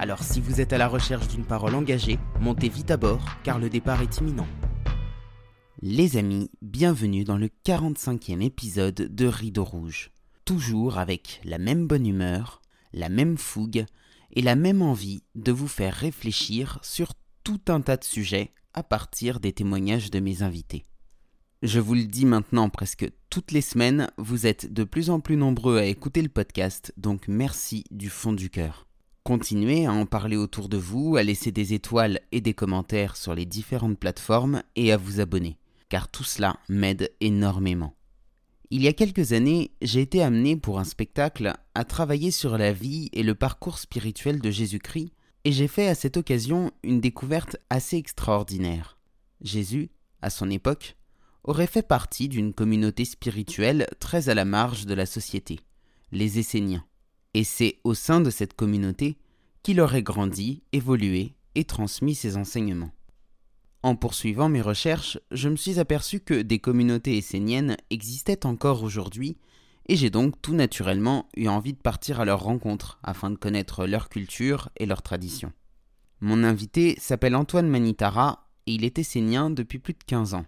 Alors si vous êtes à la recherche d'une parole engagée, montez vite à bord car le départ est imminent. Les amis, bienvenue dans le 45e épisode de Rideau Rouge. Toujours avec la même bonne humeur, la même fougue et la même envie de vous faire réfléchir sur tout un tas de sujets à partir des témoignages de mes invités. Je vous le dis maintenant presque toutes les semaines, vous êtes de plus en plus nombreux à écouter le podcast, donc merci du fond du cœur. Continuez à en parler autour de vous, à laisser des étoiles et des commentaires sur les différentes plateformes et à vous abonner, car tout cela m'aide énormément. Il y a quelques années, j'ai été amené pour un spectacle à travailler sur la vie et le parcours spirituel de Jésus-Christ, et j'ai fait à cette occasion une découverte assez extraordinaire. Jésus, à son époque, aurait fait partie d'une communauté spirituelle très à la marge de la société, les Esséniens et c'est au sein de cette communauté qu'il aurait grandi, évolué et transmis ses enseignements. En poursuivant mes recherches, je me suis aperçu que des communautés esséniennes existaient encore aujourd'hui, et j'ai donc tout naturellement eu envie de partir à leur rencontre afin de connaître leur culture et leurs traditions. Mon invité s'appelle Antoine Manitara et il est essénien depuis plus de 15 ans.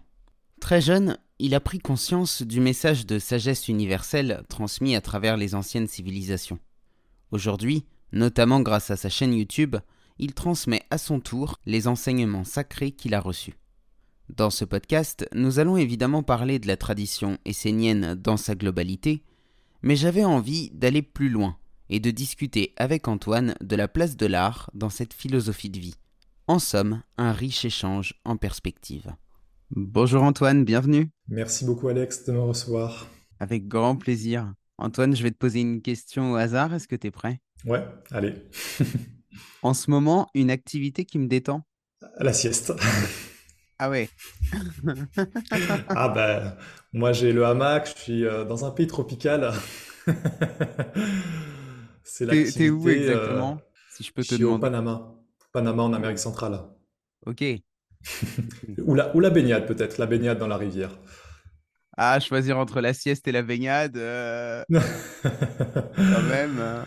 Très jeune, il a pris conscience du message de sagesse universelle transmis à travers les anciennes civilisations. Aujourd'hui, notamment grâce à sa chaîne YouTube, il transmet à son tour les enseignements sacrés qu'il a reçus. Dans ce podcast, nous allons évidemment parler de la tradition essénienne dans sa globalité, mais j'avais envie d'aller plus loin et de discuter avec Antoine de la place de l'art dans cette philosophie de vie. En somme, un riche échange en perspective. Bonjour Antoine, bienvenue. Merci beaucoup Alex de me recevoir. Avec grand plaisir. Antoine, je vais te poser une question au hasard. Est-ce que tu es prêt? Ouais, allez. en ce moment, une activité qui me détend? La sieste. Ah ouais. ah ben, moi j'ai le hamac, je suis euh, dans un pays tropical. C'est l'activité. T'es où exactement, euh, si je peux te je suis au Panama. Panama en Amérique centrale. Ok. ou, la, ou la baignade peut-être, la baignade dans la rivière. Ah, choisir entre la sieste et la baignade, euh, quand même. Euh,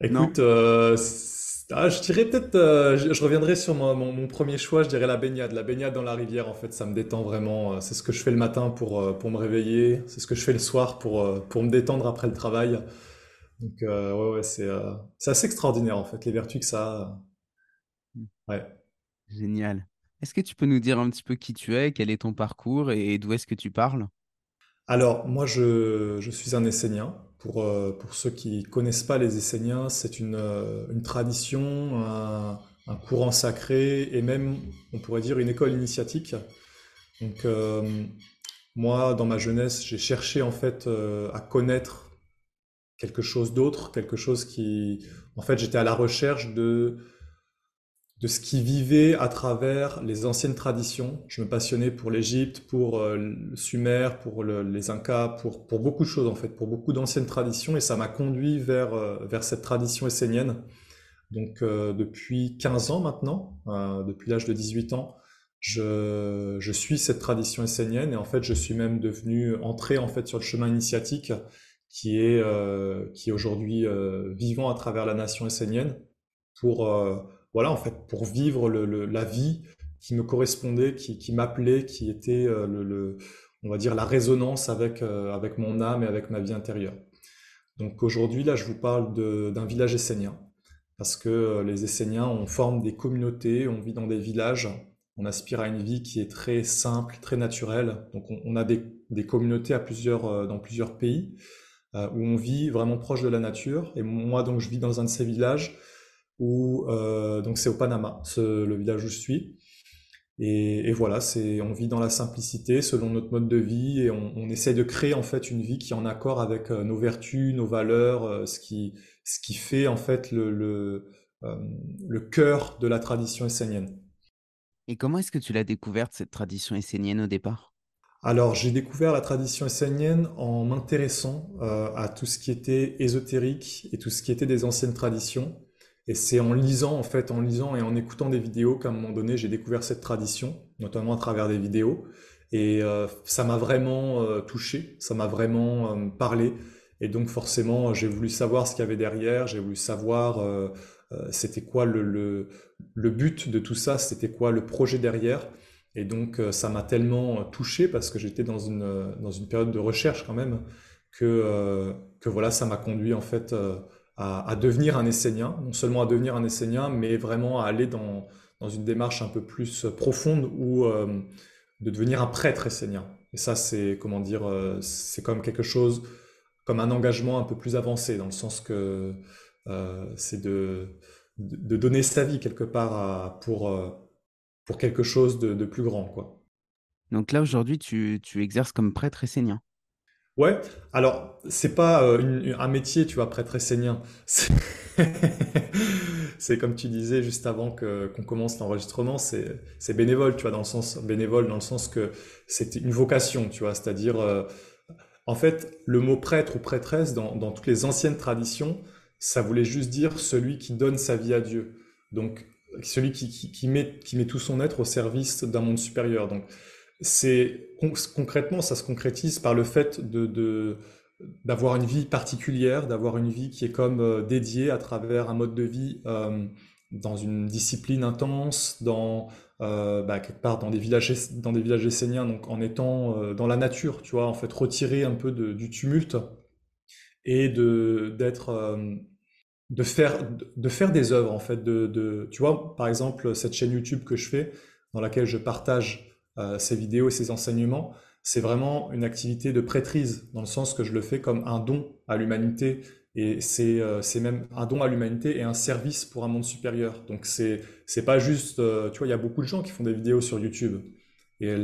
Écoute, euh, ah, je dirais peut-être, je, reviendrai sur mon, premier choix, je dirais la baignade. La baignade dans la rivière, en fait, ça me détend vraiment. C'est ce que je fais le matin pour, pour me réveiller, c'est ce que je fais le soir pour, pour me détendre après le travail. Donc, ouais, ouais, c'est assez extraordinaire, en fait, les vertus que ça a. Mmh. Ouais. Génial. Est-ce que tu peux nous dire un petit peu qui tu es, quel est ton parcours et d'où est-ce que tu parles? Alors, moi, je, suis un Essénien. Pour, euh, pour ceux qui connaissent pas les Esséniens, c'est une, euh, une tradition, un, courant sacré et même, on pourrait dire, une école initiatique. Donc, euh, moi, dans ma jeunesse, j'ai cherché en fait à connaître quelque chose d'autre, quelque chose qui, en fait, j'étais à la recherche de de ce qui vivait à travers les anciennes traditions. Je me passionnais pour l'Égypte, pour euh, le Sumer, pour les Incas, pour, beaucoup de choses en fait, pour beaucoup d'anciennes traditions, et ça m'a conduit vers, euh, vers cette tradition essénienne. Donc euh, depuis 15 ans maintenant, depuis l'âge de 18 ans, je, je, suis cette tradition essénienne, et en fait je suis même devenu entré en fait sur le chemin initiatique qui est, qui est aujourd'hui vivant à travers la nation essénienne pour voilà, en fait, pour vivre la vie qui me correspondait, qui, m'appelait, qui était euh, on va dire la résonance avec, euh, avec mon âme et avec ma vie intérieure. Donc aujourd'hui, là, je vous parle d'un village essénien, parce que euh, les Esséniens, on forme des communautés, on vit dans des villages, on aspire à une vie qui est très simple, très naturelle. Donc on, a des, communautés à plusieurs, dans plusieurs pays où on vit vraiment proche de la nature. Et moi, donc, je vis dans un de ces villages où euh, donc c'est au Panama, le village où je suis. Et, voilà, c'est on vit dans la simplicité selon notre mode de vie et on, on, essaie de créer en fait une vie qui est en accord avec euh, nos vertus, nos valeurs, euh, ce qui ce qui fait en fait le le, le cœur de la tradition essénienne. Et comment est-ce que tu l'as découverte, cette tradition essénienne au départ? Alors, j'ai découvert la tradition essénienne en m'intéressant euh, à tout ce qui était ésotérique et tout ce qui était des anciennes traditions. Et c'est en lisant, en fait, en lisant et en écoutant des vidéos qu'à un moment donné, j'ai découvert cette tradition, notamment à travers des vidéos. Et euh, ça m'a vraiment euh, touché, ça m'a vraiment euh, parlé. Et donc forcément, j'ai voulu savoir ce qu'il y avait derrière, j'ai voulu savoir c'était quoi le, le, le, but de tout ça, c'était quoi le projet derrière. Et donc ça m'a tellement touché parce que j'étais dans une, dans une période de recherche quand même que, que voilà, ça m'a conduit en fait à, devenir un Essénien, non seulement à devenir un Essénien, mais vraiment à aller dans, dans une démarche un peu plus profonde où euh, de devenir un prêtre essénien. Et ça, c'est comment dire, euh, c'est comme quelque chose, comme un engagement un peu plus avancé, dans le sens que euh, c'est de, de, donner sa vie quelque part pour, pour quelque chose de, de, plus grand, quoi. Donc là, aujourd'hui, tu, tu exerces comme prêtre essénien. Ouais, alors c'est pas euh, un métier, tu vois, prêtre essénien. C'est comme tu disais juste avant qu'on commence l'enregistrement, c'est bénévole, tu vois, dans le sens bénévole dans le sens que c'est une vocation, tu vois, c'est-à-dire euh, en fait le mot prêtre ou prêtresse dans toutes les anciennes traditions, ça voulait juste dire celui qui donne sa vie à Dieu. Donc celui qui met qui met tout son être au service d'un monde supérieur. Donc c'est concrètement, ça se concrétise par le fait de, d'avoir une vie particulière, d'avoir une vie qui est comme euh, dédiée à travers un mode de vie euh, dans une discipline intense, dans euh, bah, quelque part dans des villages dans des villages esséniens, donc en étant dans la nature, tu vois, en fait retiré un peu du tumulte et de d'être de faire de faire des œuvres en fait de, de tu vois par exemple cette chaîne YouTube que je fais dans laquelle je partage ces vidéos et ces enseignements, c'est vraiment une activité de prêtrise, dans le sens que je le fais comme un don à l'humanité, et c'est euh, même un don à l'humanité et un service pour un monde supérieur. Donc c'est pas juste, euh, tu vois, il y a beaucoup de gens qui font des vidéos sur YouTube, et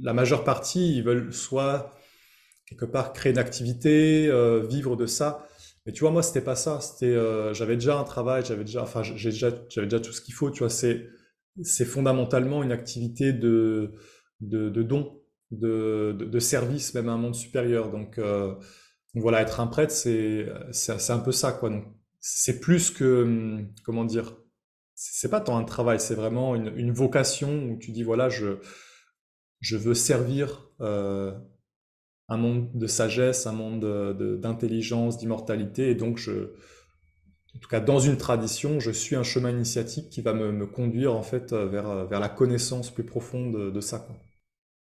la majeure partie, ils veulent soit quelque part créer une activité, vivre de ça. Mais tu vois, moi, c'était pas ça. C'était, j'avais déjà un travail, j'avais déjà, enfin, j'ai déjà, j'avais déjà tout ce qu'il faut. Tu vois, c'est c'est fondamentalement une activité de, de, don, de, de, service, même à un monde supérieur. Donc, euh, voilà, être un prêtre, c'est, c'est, un peu ça, quoi. Donc, c'est plus que, hum, comment dire, c'est pas tant un travail, c'est vraiment une, une, vocation où tu dis, voilà, je, je veux servir euh, un monde de sagesse, un monde d'intelligence, d'immortalité, et donc je, en tout cas dans une tradition, je suis un chemin initiatique qui va me, conduire en fait euh, vers, euh, vers la connaissance plus profonde de, ça.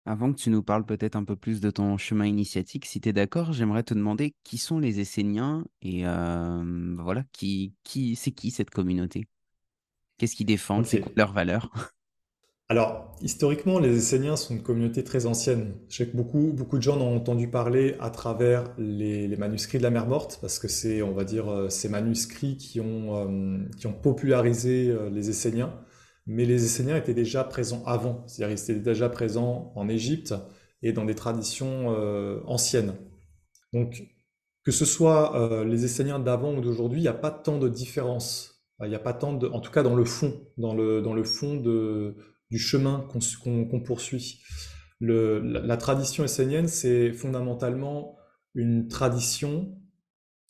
Avant que tu nous parles peut-être un peu plus de ton chemin initiatique, si tu es d'accord, j'aimerais te demander qui sont les Esséniens et euh, voilà, qui, qui, c'est qui cette communauté? Qu'est-ce qu'ils défendent? C'est quoi leurs valeurs? Alors, historiquement, les Esséniens sont une communauté très ancienne. Je sais que beaucoup, beaucoup de gens en ont entendu parler à travers les, manuscrits de la mer Morte, parce que c'est, on va dire, euh, ces manuscrits qui ont, euh, qui ont popularisé euh, les Esséniens. Mais les Esséniens étaient déjà présents avant, c'est-à-dire ils étaient déjà présents en Égypte et dans des traditions anciennes. Donc, que ce soit les Esséniens d'avant ou d'aujourd'hui, il n'y a pas tant de différence. Il n'y a pas tant de, en tout cas dans le fond, dans le, dans le fond de, du chemin qu'on poursuit. La, tradition essénienne, c'est fondamentalement une tradition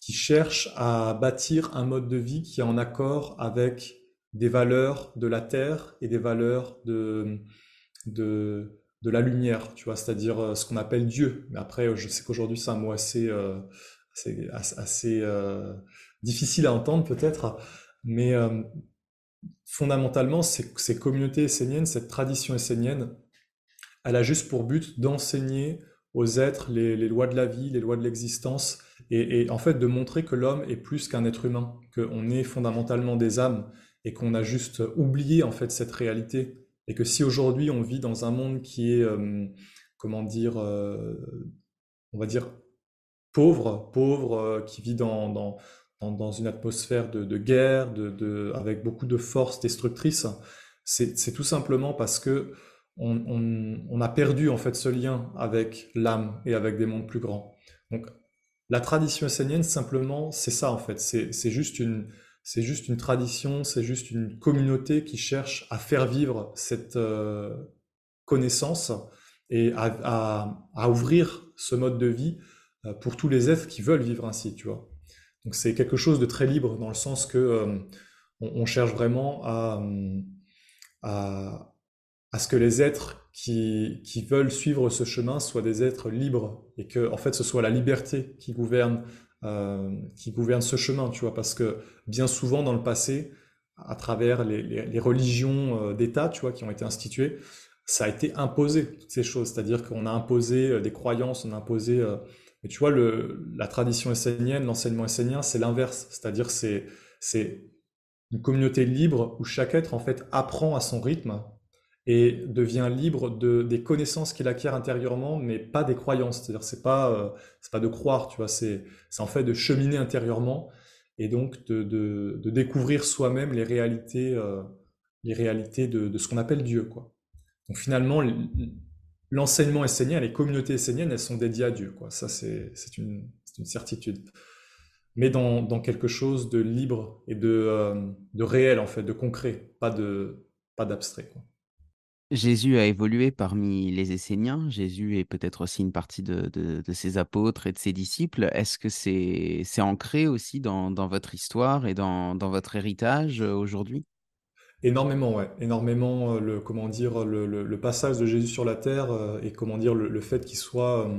qui cherche à bâtir un mode de vie qui est en accord avec des valeurs de la terre et des valeurs de, de, la lumière, tu vois, c'est-à-dire euh, ce qu'on appelle Dieu. Mais après, je sais qu'aujourd'hui, c'est un mot assez, euh, euh, difficile à entendre peut-être, mais fondamentalement, ces, communautés esséniennes, cette tradition essénienne, elle a juste pour but d'enseigner aux êtres les, lois de la vie, les lois de l'existence, et, en fait de montrer que l'homme est plus qu'un être humain, qu'on est fondamentalement des âmes, et qu'on a juste oublié en fait cette réalité, et que si aujourd'hui on vit dans un monde qui est, euh, comment dire, euh, on va dire pauvre, pauvre, euh, qui vit dans, une atmosphère de, guerre, de, avec beaucoup de forces destructrices, c'est tout simplement parce que on, a perdu en fait ce lien avec l'âme et avec des mondes plus grands. Donc la tradition essénienne, simplement, c'est ça en fait. C'est juste une, c'est juste une tradition, c'est juste une communauté qui cherche à faire vivre cette euh, connaissance et à, ouvrir ce mode de vie euh, pour tous les êtres qui veulent vivre ainsi, tu vois. Donc c'est quelque chose de très libre dans le sens que euh, on, cherche vraiment à, à, ce que les êtres qui, veulent suivre ce chemin soient des êtres libres et que en fait ce soit la liberté qui gouverne euh, ce chemin, tu vois, parce que bien souvent dans le passé, à travers les, religions euh, d'État, qui ont été instituées, ça a été imposé toutes ces choses, c'est-à-dire qu'on a imposé euh, des croyances, on a imposé mais tu vois, la tradition essénienne, l'enseignement essénien, c'est l'inverse. C'est-à-dire, c'est, c'est une communauté libre où chaque être, en fait, apprend à son rythme et devient libre de, des connaissances qu'il acquiert intérieurement, mais pas des croyances. C'est-à-dire, c'est pas, euh, c'est pas de croire, tu vois, c'est, en fait de cheminer intérieurement et donc de découvrir soi-même les réalités, euh, les réalités de, de ce qu'on appelle Dieu, quoi. Donc finalement, l'enseignement essénien, les communautés esséniennes, elles sont dédiées à Dieu. Ça, c'est, une, certitude mais dans, quelque chose de libre et de, euh, réel, en fait, de concret, pas d'abstrait. Jésus a évolué parmi les Esséniens. Jésus est peut-être aussi une partie de, ses apôtres et de ses disciples. Est-ce que c'est ancré aussi dans, votre histoire et dans, dans votre héritage euh, aujourd'hui? Énormément, ouais. Énormément, euh, le, comment dire, le, le, passage de Jésus sur la terre euh, et comment dire, le, fait qu'il soit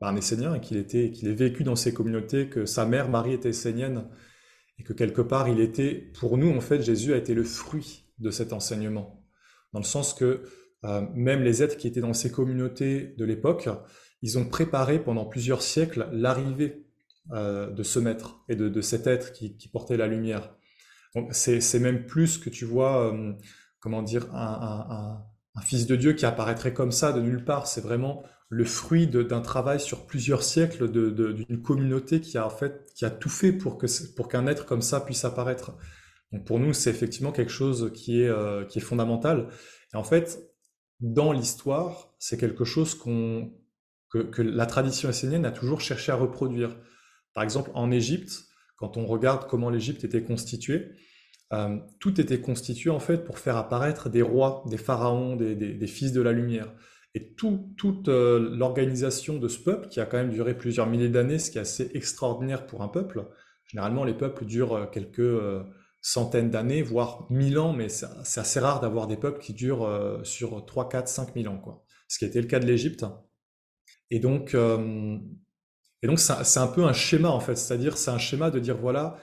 bah, un Essénien et qu'il était, qu'il ait vécu dans ces communautés, que sa mère Marie était essénienne et que quelque part il était, pour nous en fait, Jésus a été le fruit de cet enseignement dans le sens que euh, même les êtres qui étaient dans ces communautés de l'époque, ils ont préparé pendant plusieurs siècles l'arrivée euh, de ce maître et de, de cet être qui, qui, portait la lumière. C'est même plus que tu vois, euh, comment dire, un, fils de Dieu qui apparaîtrait comme ça de nulle part. C'est vraiment le fruit d'un travail sur plusieurs siècles d'une communauté qui a en fait qui a tout fait pour que pour qu'un être comme ça puisse apparaître. Donc pour nous, c'est effectivement quelque chose qui est, euh, qui est fondamental. Et en fait, dans l'histoire, c'est quelque chose que, que, la tradition essénienne a toujours cherché à reproduire. Par exemple, en Égypte, quand on regarde comment l'Égypte était constituée, euh, tout était constitué en fait pour faire apparaître des rois, des pharaons, des, fils de la lumière. Et tout, toute euh, l'organisation de ce peuple, qui a quand même duré plusieurs milliers d'années, ce qui est assez extraordinaire pour un peuple, généralement les peuples durent euh, quelques centaines d'années, voire mille ans, mais c'est assez rare d'avoir des peuples qui durent sur 3, 4, 5 000 ans, quoi. Ce qui était le cas de l'Égypte. Et donc, et donc c'est un peu un schéma, en fait. C'est-à-dire, c'est un schéma de dire, voilà,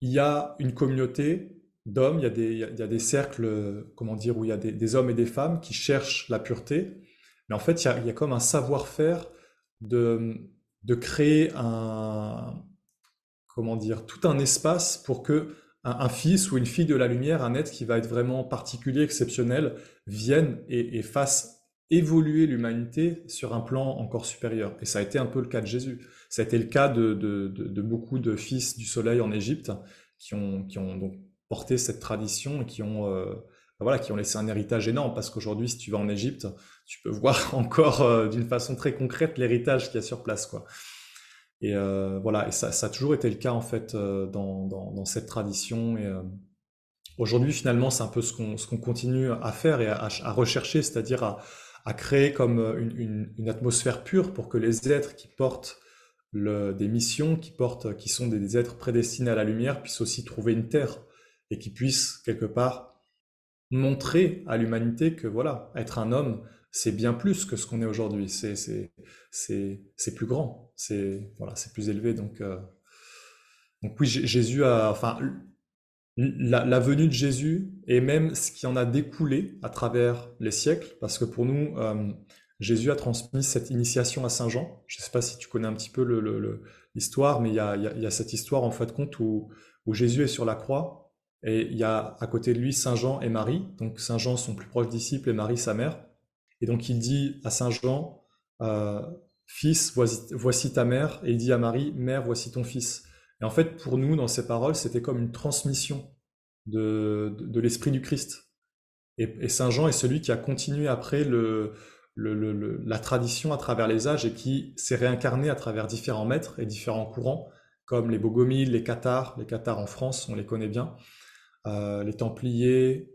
il y a une communauté d'hommes, il y a des, cercles, comment dire, où il y a des, hommes et des femmes qui cherchent la pureté. Mais en fait, il y a, comme un savoir-faire de, de créer un, comment dire, tout un espace pour que un, fils ou une fille de la lumière, un être qui va être vraiment particulier, exceptionnel, vienne et, fasse évoluer l'humanité sur un plan encore supérieur. Et ça a été un peu le cas de Jésus. Ça a été le cas de, de, beaucoup de fils du soleil en Égypte qui ont, qui ont donc porté cette tradition et qui ont, euh, ben voilà, qui ont laissé un héritage énorme. Parce qu'aujourd'hui, si tu vas en Égypte, tu peux voir encore euh, d'une façon très concrète l'héritage qu'il y a sur place. Quoi. Et euh, voilà, ça, a toujours été le cas en fait dans, dans, cette tradition. Et aujourd'hui, finalement, c'est un peu ce qu'on qu'on continue à faire et à, à rechercher, c'est-à-dire à, à, créer comme une, une, atmosphère pure pour que les êtres qui portent des missions, qui portent, qui sont des, êtres prédestinés à la lumière, puissent aussi trouver une terre et qui puissent quelque part montrer à l'humanité que voilà, être un homme, c'est bien plus que ce qu'on est aujourd'hui. C'est, plus grand. C'est, voilà, plus élevé. Donc, euh... donc oui, Jésus a, enfin, la, venue de Jésus et même ce qui en a découlé à travers les siècles, parce que pour nous, euh, Jésus a transmis cette initiation à Saint Jean. Je ne sais pas si tu connais un petit peu l'histoire, mais il y a, cette histoire en fait compte où, où Jésus est sur la croix et il y a à côté de lui Saint Jean et Marie. Donc Saint Jean son plus proche disciple et Marie sa mère. Et donc il dit à Saint Jean, euh, Fils, voici, ta mère, et il dit à Marie, Mère, voici ton fils. Et en fait, pour nous, dans ces paroles, c'était comme une transmission de, l'Esprit du Christ. Et, Saint Jean est celui qui a continué après la tradition à travers les âges et qui s'est réincarné à travers différents maîtres et différents courants comme les Bogomiles, les Cathares. Les Cathares en France, on les connaît bien. les Templiers,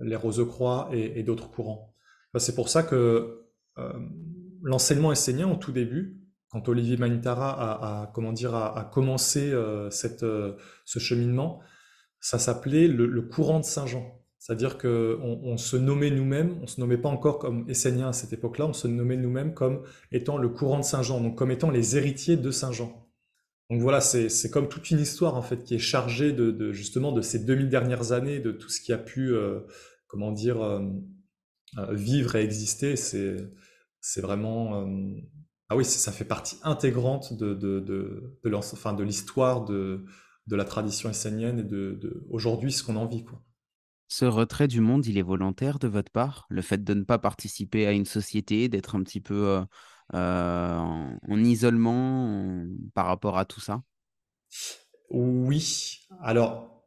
les Rosecroix et, et d'autres courants. C'est pour ça que l'enseignement essénien, au tout début, quand Olivier Manitara a, comment dire, a, commencé cette, ce cheminement, ça s'appelait le, courant de Saint-Jean. C'est-à-dire qu'on on se nommait nous-mêmes, on ne se nommait pas encore comme Esséniens à cette époque-là, on se nommait nous-mêmes comme étant le courant de Saint-Jean, donc comme étant les héritiers de Saint-Jean. Donc voilà, c'est comme toute une histoire en fait qui est chargée de, justement de ces 2000 dernières années, de tout ce qui a pu, euh, comment dire, euh, euh, vivre et exister. C'est vraiment, ah oui, ça fait partie intégrante de, de, de, de l'histoire de, de la tradition essénienne et de, aujourd'hui ce qu'on en vit. Quoi. Ce retrait du monde, il est volontaire de votre part? Le fait de ne pas participer à une société, d'être un petit peu euh, euh, en, isolement par rapport à tout ça? Oui. Alors,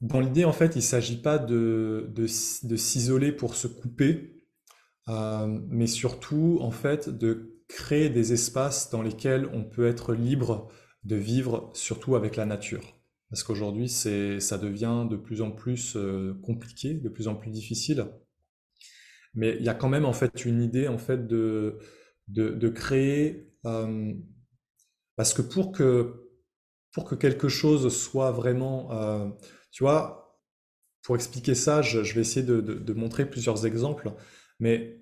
dans l'idée, en fait, il ne s'agit pas de, de, s'isoler pour se couper, euh, mais surtout, en fait, de créer des espaces dans lesquels on peut être libre de vivre surtout avec la nature. Parce qu'aujourd'hui, ça devient de plus en plus euh, compliqué, de plus en plus difficile. Mais il y a quand même en fait une idée en fait de, de, créer, euh, parce que pour que pour que quelque chose soit vraiment, euh, tu vois, pour expliquer ça, je, vais essayer de, de, montrer plusieurs exemples. Mais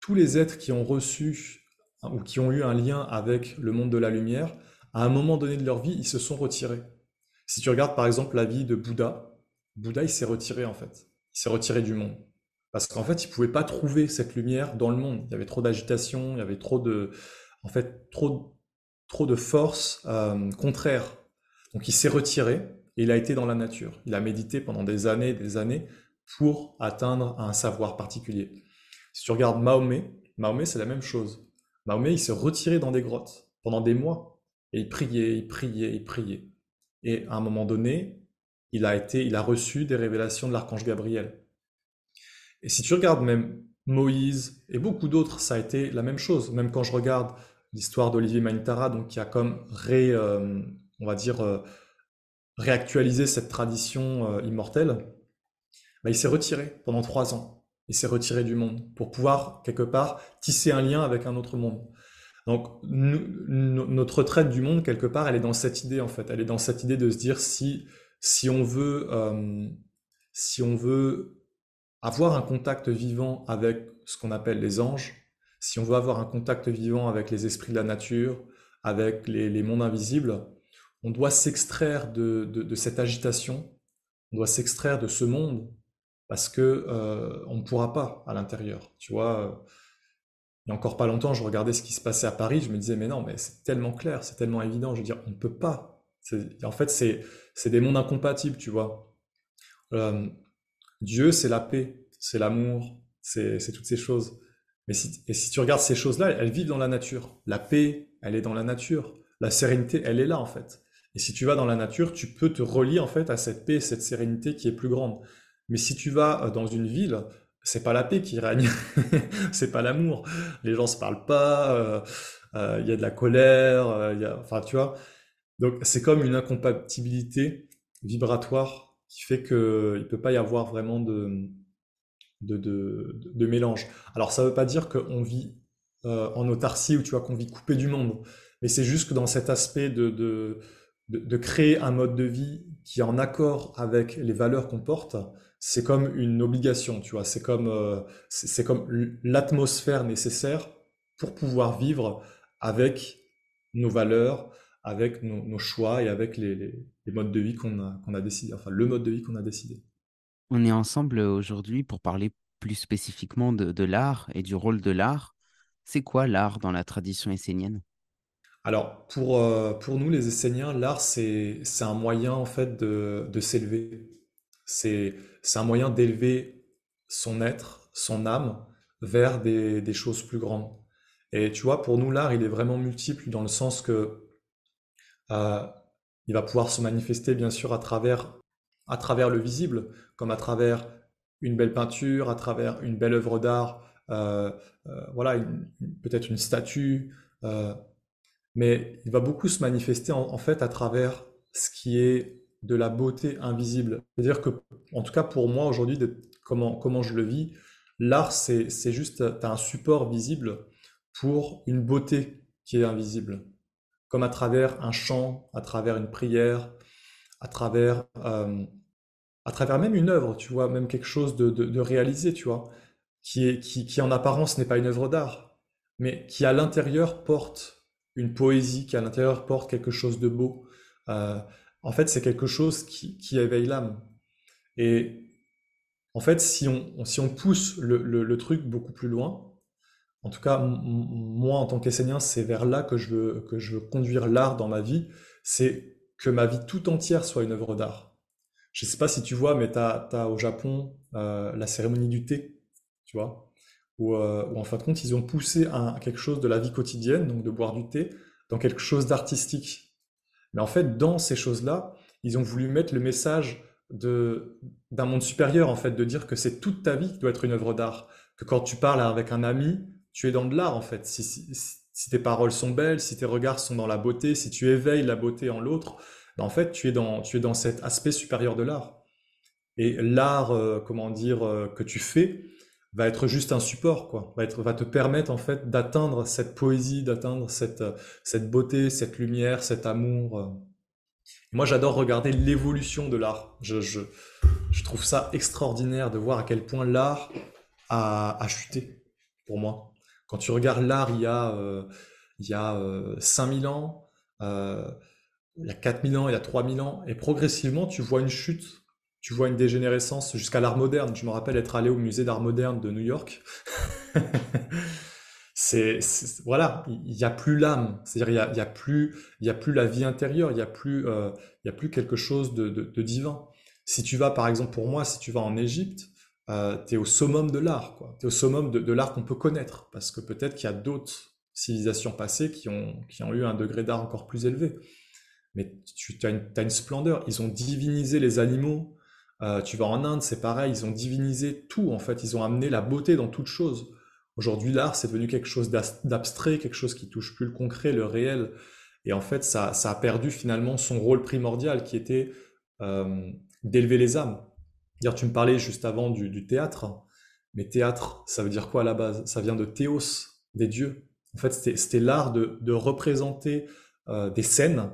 tous les êtres qui ont reçu ou qui ont eu un lien avec le monde de la lumière, à un moment donné de leur vie, ils se sont retirés. Si tu regardes par exemple la vie de Bouddha, Bouddha il s'est retiré en fait. Il s'est retiré du monde. Parce qu'en fait, il ne pouvait pas trouver cette lumière dans le monde. Il y avait trop d'agitation, il y avait trop de, en fait, trop, trop de forces euh, contraires. Donc il s'est retiré et il a été dans la nature. Il a médité pendant des années et des années pour atteindre un savoir particulier. Si tu regardes Mahomet, Mahomet c'est la même chose. Mahomet il s'est retiré dans des grottes pendant des mois et il priait, il priait, il priait. Et à un moment donné, il a été, il a reçu des révélations de l'archange Gabriel. Et si tu regardes même Moïse et beaucoup d'autres, ça a été la même chose. Même quand je regarde l'histoire d'Olivier Manitara, donc qui a comme ré, euh, on va dire, euh, réactualisé cette tradition euh, immortelle, bah, il s'est retiré pendant trois ans. Il s'est retiré du monde pour pouvoir quelque part tisser un lien avec un autre monde. Donc notre retraite du monde, quelque part, elle est dans cette idée, en fait. Elle est dans cette idée de se dire si, si, on, veut, euh, si on veut avoir un contact vivant avec ce qu'on appelle les anges, si on veut avoir un contact vivant avec les esprits de la nature, avec les, mondes invisibles, on doit s'extraire de, de, cette agitation, on doit s'extraire de ce monde, parce que euh, on ne pourra pas à l'intérieur. Tu vois, il y a encore pas longtemps, je regardais ce qui se passait à Paris, je me disais, mais non, mais c'est tellement clair, c'est tellement évident. Je veux dire, on ne peut pas. En fait, c'est des mondes incompatibles, tu vois. Euh, Dieu, c'est la paix, c'est l'amour, c'est toutes ces choses. Mais et si tu regardes ces choses-là, elles vivent dans la nature. La paix, elle est dans la nature. La sérénité, elle est là, en fait. Et si tu vas dans la nature, tu peux te relier, en fait, à cette paix, cette sérénité qui est plus grande. Mais si tu vas dans une ville, c'est pas la paix qui règne, c'est pas l'amour. Les gens se parlent pas, il y a de la colère, y a, enfin tu vois? Donc c'est comme une incompatibilité vibratoire qui fait que il peut pas y avoir vraiment de, de mélange. Alors ça veut pas dire qu'on vit en autarcie ou tu vois qu'on vit coupé du monde, mais c'est juste que dans cet aspect de, de, de créer un mode de vie qui est en accord avec les valeurs qu'on porte, c'est comme une obligation, tu vois. C'est comme, euh, c'est comme l'atmosphère nécessaire pour pouvoir vivre avec nos valeurs, avec nos, choix et avec les, modes de vie qu'on a, qu'on a décidé, enfin le mode de vie qu'on a décidé. On est ensemble aujourd'hui pour parler plus spécifiquement de, l'art et du rôle de l'art. C'est quoi l'art dans la tradition essénienne? Alors, pour, euh, pour nous, les Esséniens, l'art, c'est un moyen, en fait, de, de s'élever. C'est un moyen d'élever son être, son âme, vers des, choses plus grandes. Et tu vois, pour nous, l'art, il est vraiment multiple dans le sens que euh, il va pouvoir se manifester, bien sûr, à travers, à travers le visible, comme à travers une belle peinture, à travers une belle œuvre d'art, euh, euh, voilà, peut-être une statue, mais il va beaucoup se manifester en, fait à travers ce qui est de la beauté invisible. C'est-à-dire que, en tout cas pour moi aujourd'hui, comment, comment je le vis, l'art c'est juste, tu as un support visible pour une beauté qui est invisible. Comme à travers un chant, à travers une prière, à travers, euh, à travers même une œuvre, tu vois, même quelque chose de, de, réalisé, tu vois, qui, est, qui, qui en apparence n'est pas une œuvre d'art, mais qui à l'intérieur porte une poésie, qui à l'intérieur porte quelque chose de beau. Euh, en fait, c'est quelque chose qui, éveille l'âme. Et en fait, si on, pousse le, truc beaucoup plus loin, en tout cas, moi, en tant qu'Essénien, c'est vers là que je veux, conduire l'art dans ma vie, c'est que ma vie tout entière soit une œuvre d'art. Je ne sais pas si tu vois, mais tu as, au Japon euh, la cérémonie du thé, tu vois, euh, où, en fin de compte, ils ont poussé quelque chose de la vie quotidienne, donc de boire du thé, dans quelque chose d'artistique. Mais en fait, dans ces choses-là, ils ont voulu mettre le message d'un monde supérieur, en fait, de dire que c'est toute ta vie qui doit être une œuvre d'art. Que quand tu parles avec un ami, tu es dans de l'art, en fait. Si, tes paroles sont belles, si tes regards sont dans la beauté, si tu éveilles la beauté en l'autre, ben, en fait, tu es, dans, tu es dans cet aspect supérieur de l'art. Et l'art, euh, comment dire, euh, que tu fais, va être juste un support, quoi. Va, être, va te permettre en fait d'atteindre cette poésie, d'atteindre cette, cette beauté, cette lumière, cet amour. Euh. moi, j'adore regarder l'évolution de l'art. Je, je, trouve ça extraordinaire de voir à quel point l'art a, a, chuté pour moi. Quand tu regardes l'art il y a, euh, il y a 5000 euh, ans, il y a 4000 ans, il y a 3000 ans, et progressivement, tu vois une chute tu vois une dégénérescence jusqu'à l'art moderne. Je me rappelle être allé au musée d'art moderne de New York. c'est voilà, il n'y a plus l'âme, c'est-à-dire il n'y a, a, plus il y a plus la vie intérieure, il n'y a plus euh, il y a plus quelque chose de, divin. Si tu vas par exemple pour moi, si tu vas en Égypte, euh, tu es au summum de l'art. Tu es au summum de, l'art qu'on peut connaître, parce que peut-être qu'il y a d'autres civilisations passées qui ont, qui ont eu un degré d'art encore plus élevé. Mais tu une, as une splendeur. Ils ont divinisé les animaux, euh, tu vas en Inde, c'est pareil, ils ont divinisé tout, en fait, ils ont amené la beauté dans toute chose. Aujourd'hui, l'art, c'est devenu quelque chose d'abstrait, quelque chose qui touche plus le concret, le réel. Et en fait, ça, a perdu finalement son rôle primordial qui était euh, d'élever les âmes. Tu me parlais juste avant du, théâtre, mais théâtre, ça veut dire quoi à la base? Ça vient de théos, des dieux. En fait, c'était l'art de, représenter euh, des scènes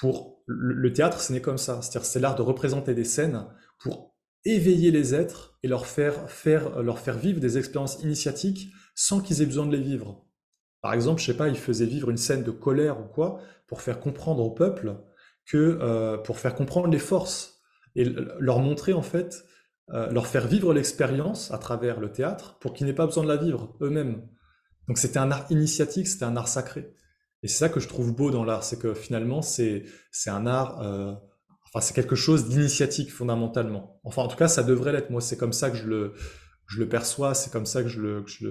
pour le théâtre, ce n'est comme ça. C'est-à-dire, c'est l'art de représenter des scènes pour éveiller les êtres et leur faire, faire, leur faire vivre des expériences initiatiques sans qu'ils aient besoin de les vivre. Par exemple, je sais pas, il faisait vivre une scène de colère ou quoi pour faire comprendre au peuple que, euh, pour faire comprendre les forces et leur montrer en fait, euh, leur faire vivre l'expérience à travers le théâtre pour qu'ils n'aient pas besoin de la vivre eux-mêmes. Donc c'était un art initiatique, c'était un art sacré. Et c'est ça que je trouve beau dans l'art, c'est que finalement, c'est un art, euh, enfin, c'est quelque chose d'initiatique fondamentalement. Enfin, en tout cas, ça devrait l'être. Moi, c'est comme ça que je le, je le perçois, c'est comme ça que je le, je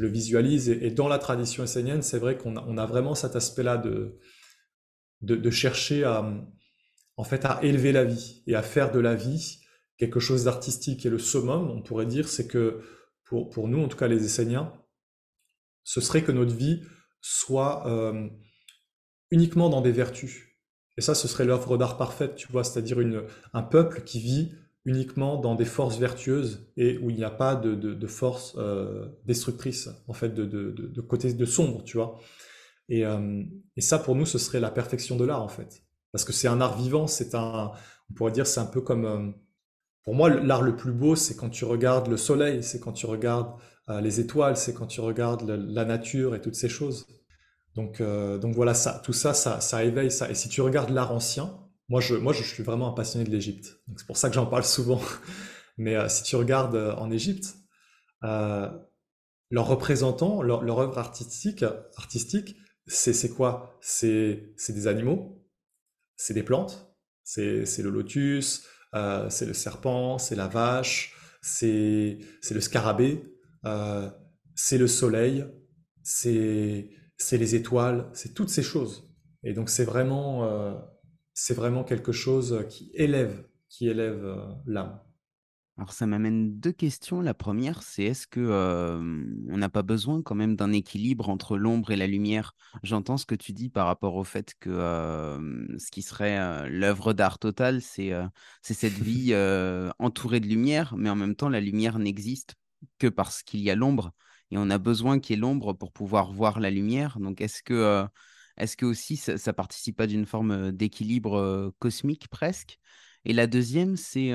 le, visualise. Et, dans la tradition essénienne, c'est vrai qu'on a, on a vraiment cet aspect-là de, de, de, chercher à, en fait, à élever la vie et à faire de la vie quelque chose d'artistique. Et le summum, on pourrait dire, c'est que pour, pour nous, en tout cas les Esséniens, ce serait que notre vie soit euh, uniquement dans des vertus. Et ça, ce serait l'œuvre d'art parfaite, tu vois, c'est-à-dire un peuple qui vit uniquement dans des forces vertueuses et où il n'y a pas de, de, force euh, destructrice, en fait, de, de, côté de sombre, tu vois. Et, euh, et, ça, pour nous, ce serait la perfection de l'art, en fait. Parce que c'est un art vivant, c'est un, on pourrait dire, c'est un peu comme, pour moi, l'art le plus beau, c'est quand tu regardes le soleil, c'est quand tu regardes les étoiles, c'est quand tu regardes la nature et toutes ces choses. Donc, euh, donc voilà, ça, tout ça, ça, ça éveille ça. Et si tu regardes l'art ancien, moi je, moi je suis vraiment un passionné de l'Égypte. C'est pour ça que j'en parle souvent. Mais euh, si tu regardes en Égypte, leurs représentants, leur, leur œuvre artistique, artistique c'est quoi? C'est des animaux, c'est des plantes, c'est le lotus, c'est le serpent, c'est la vache, c'est le scarabée, euh, c'est le soleil, c'est les étoiles, c'est toutes ces choses. Et donc c'est vraiment, euh, c'est vraiment quelque chose qui élève, qui élève euh, l'âme. Alors ça m'amène deux questions. La première, c'est est-ce que euh, on n'a pas besoin quand même d'un équilibre entre l'ombre et la lumière? J'entends ce que tu dis par rapport au fait que euh, ce qui serait euh, l'œuvre d'art totale, c'est c'est cette vie entourée de lumière, mais en même temps, la lumière n'existe que parce qu'il y a l'ombre, et on a besoin qu'il y ait l'ombre pour pouvoir voir la lumière. Donc est-ce que euh, est-ce que aussi ça, ça participe pas d'une forme euh, d'équilibre euh, cosmique presque? Et la deuxième, c'est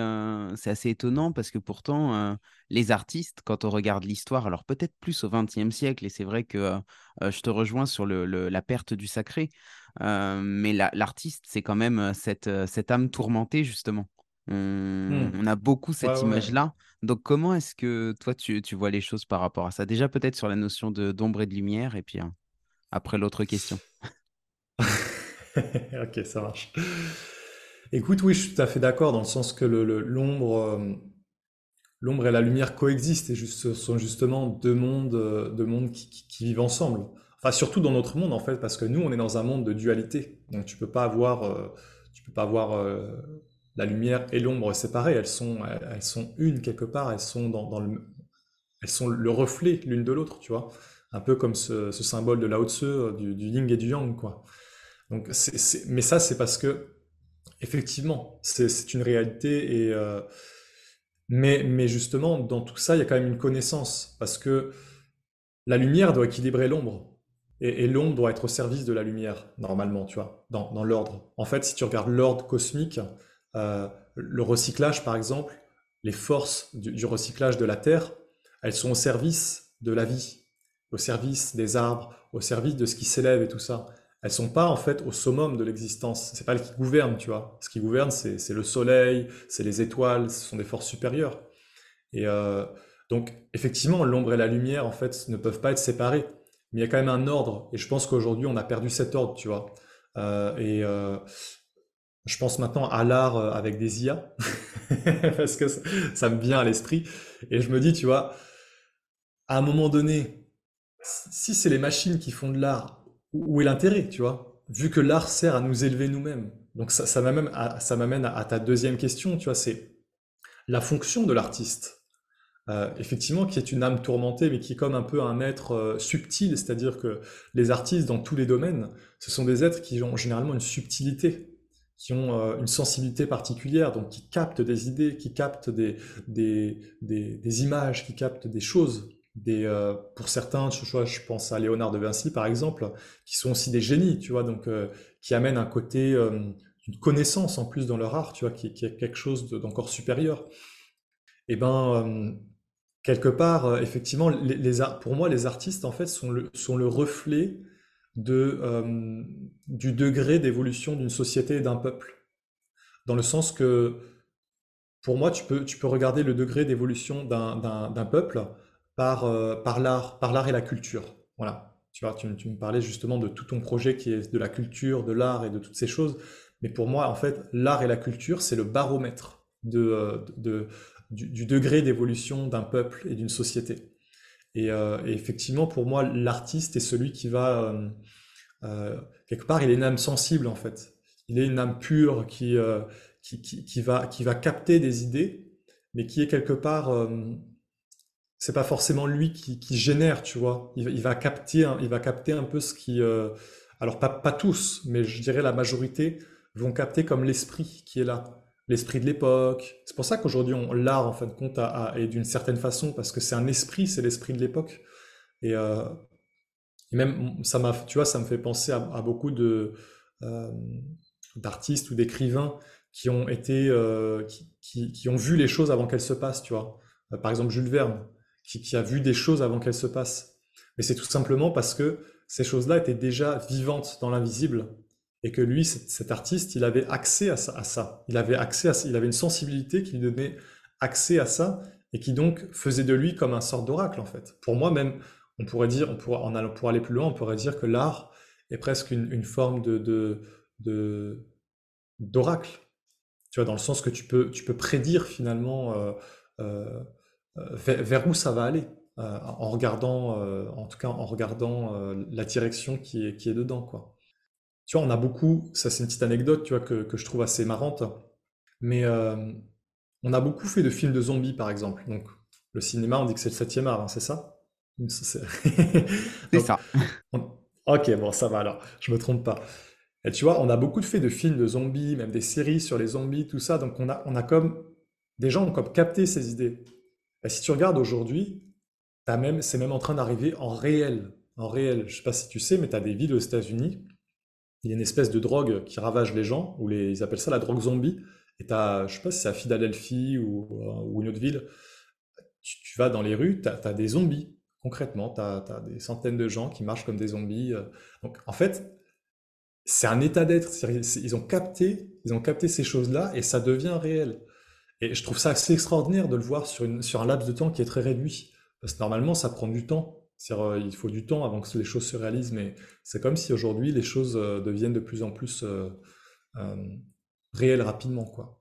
c'est assez étonnant parce que pourtant, les artistes, quand on regarde l'histoire, alors peut-être plus au XXe siècle, et c'est vrai que je te rejoins sur le, la perte du sacré, mais la- l'artiste, c'est quand même cette, cette âme tourmentée, justement. On, Hmm. on a beaucoup cette ouais. image-là. Donc comment est-ce que toi, tu, tu vois les choses par rapport à ça? Déjà peut-être sur la notion d'ombre et de lumière, et puis euh, après l'autre question. Ok, ça marche. Écoute, oui, je suis tout à fait d'accord dans le sens que le- le- l'ombre, euh, l'ombre et la lumière coexistent et juste, sont justement deux mondes, euh, deux mondes qui, qui- qui vivent ensemble. Enfin, surtout dans notre monde en fait, parce que nous, on est dans un monde de dualité. Donc, tu peux pas avoir, euh, tu peux pas avoir euh, la lumière et l'ombre séparées. Elles sont, elles, sont une quelque part. Elles sont dans, dans le, elles sont le reflet l'une de l'autre, tu vois. Un peu comme ce, symbole de Lao Tzu, euh, du, du yin et du yang, quoi. Donc, mais ça, c'est parce que Effectivement, c'est une réalité et euh, mais mais justement dans tout ça il y a quand même une connaissance parce que la lumière doit équilibrer l'ombre et, et l'ombre doit être au service de la lumière normalement tu vois dans, dans l'ordre. En fait si tu regardes l'ordre cosmique, le recyclage par exemple, les forces du, recyclage de la Terre, elles sont au service de la vie, au service des arbres, au service de ce qui s'élève et tout ça. Elles sont pas en fait au summum de l'existence. C'est pas elles qui gouvernent, tu vois. Ce qui gouverne, c'est le soleil, c'est les étoiles, ce sont des forces supérieures. Et euh, donc, effectivement, l'ombre et la lumière, en fait, ne peuvent pas être séparées. Mais il y a quand même un ordre. Et je pense qu'aujourd'hui, on a perdu cet ordre, tu vois. Euh, et euh, je pense maintenant à l'art euh, avec des IA, parce que ça, me vient à l'esprit. Et je me dis, tu vois, à un moment donné, si c'est les machines qui font de l'art, où est l'intérêt, tu vois? Vu que l'art sert à nous élever nous-mêmes. Donc ça, m'amène à ta deuxième question, tu vois, c'est la fonction de l'artiste. Euh, effectivement, qui est une âme tourmentée, mais qui est comme un peu un être euh, subtil, c'est-à-dire que les artistes dans tous les domaines, ce sont des êtres qui ont généralement une subtilité, qui ont euh, une sensibilité particulière, donc qui captent des idées, qui captent des, des, des, images, qui captent des choses. Des, euh, pour certains, je, je pense à Léonard de Vinci par exemple, qui sont aussi des génies, tu vois, donc euh, qui amènent un côté, euh, une connaissance en plus dans leur art, tu vois, qui, qui est quelque chose de- d'encore supérieur. Et ben, euh, quelque part, effectivement, les, pour moi, les artistes, en fait, sont le, sont le reflet euh, du degré d'évolution d'une société et d'un peuple. Dans le sens que, pour moi, tu peux, tu peux regarder le degré d'évolution d'un, peuple par, euh, par l'art, et la culture. Voilà. Tu vois, tu, me parlais justement de tout ton projet qui est de la culture, de l'art et de toutes ces choses. Mais pour moi, en fait, l'art et la culture, c'est le baromètre de, euh, de, du, degré d'évolution d'un peuple et d'une société. Et, euh, effectivement, pour moi, l'artiste est celui qui va, euh, quelque part, il est une âme sensible en fait. Il est une âme pure qui, euh, qui, qui, va, qui va capter des idées, mais qui est quelque part, euh, c'est pas forcément lui qui, génère, tu vois. Il, va- capter, il va capter un peu ce qui, alors pas, pas tous, mais je dirais la majorité vont capter comme l'esprit qui est là, l'esprit de l'époque. C'est pour ça qu'aujourd'hui, l'art, en fin de compte, est d'une certaine façon, parce que c'est un esprit, c'est l'esprit de l'époque. Et, et même, ça m'a, tu vois, ça me fait penser à, beaucoup euh, d'artistes ou d'écrivains qui ont été, euh, qui, qui, ont vu les choses avant qu'elles se passent, tu vois. Euh, par exemple, Jules Verne, qui, qui a vu des choses avant qu'elles se passent. Mais c'est tout simplement parce que ces choses-là étaient déjà vivantes dans l'invisible et que lui, cet, cet artiste, il avait accès à ça, à ça. Il avait accès à ça. Il avait une sensibilité qui lui donnait accès à ça et qui donc faisait de lui comme un sort d'oracle en fait. Pour moi même, on pourrait dire, pour aller plus loin, on pourrait dire que l'art est presque une, forme d'oracle. Tu vois, dans le sens que tu peux, prédire finalement euh, euh, euh, vers, où ça va aller, en regardant, en tout cas en regardant la direction qui est, qui est dedans, quoi. Tu vois, on a beaucoup, ça c'est une petite anecdote, tu vois, que, je trouve assez marrante, mais on a beaucoup fait de films de zombies, par exemple. Donc, le cinéma, on dit que c'est le septième art, hein, c'est ça? C'est ça. Ok, bon, ça va alors, je me trompe pas. Et tu vois, on a beaucoup de fait de films de zombies, même des séries sur les zombies, tout ça. Donc, on a, on a comme. Des gens ont comme capté ces idées. Et si tu regardes aujourd'hui, même, c'est même en train d'arriver en réel. En réel. Je sais pas si tu sais, mais tu as des villes aux États-Unis. Il y a une espèce de drogue qui ravage les gens, ou les, ils appellent ça la drogue zombie. Et tu as, je sais pas si c'est à Philadelphie ou, ou, une autre ville. Tu, vas dans les rues, tu as, des zombies. Concrètement, tu as, des centaines de gens qui marchent comme des zombies. Donc, en fait, c'est un état d'être. Ils ont capté, ils ont capté ces choses-là et ça devient réel. Et je trouve ça assez extraordinaire de le voir sur, un laps de temps qui est très réduit. Parce que normalement, ça prend du temps. Euh, il faut du temps avant que les choses se réalisent, mais c'est comme si aujourd'hui les choses euh, deviennent de plus en plus euh, réelles rapidement, quoi.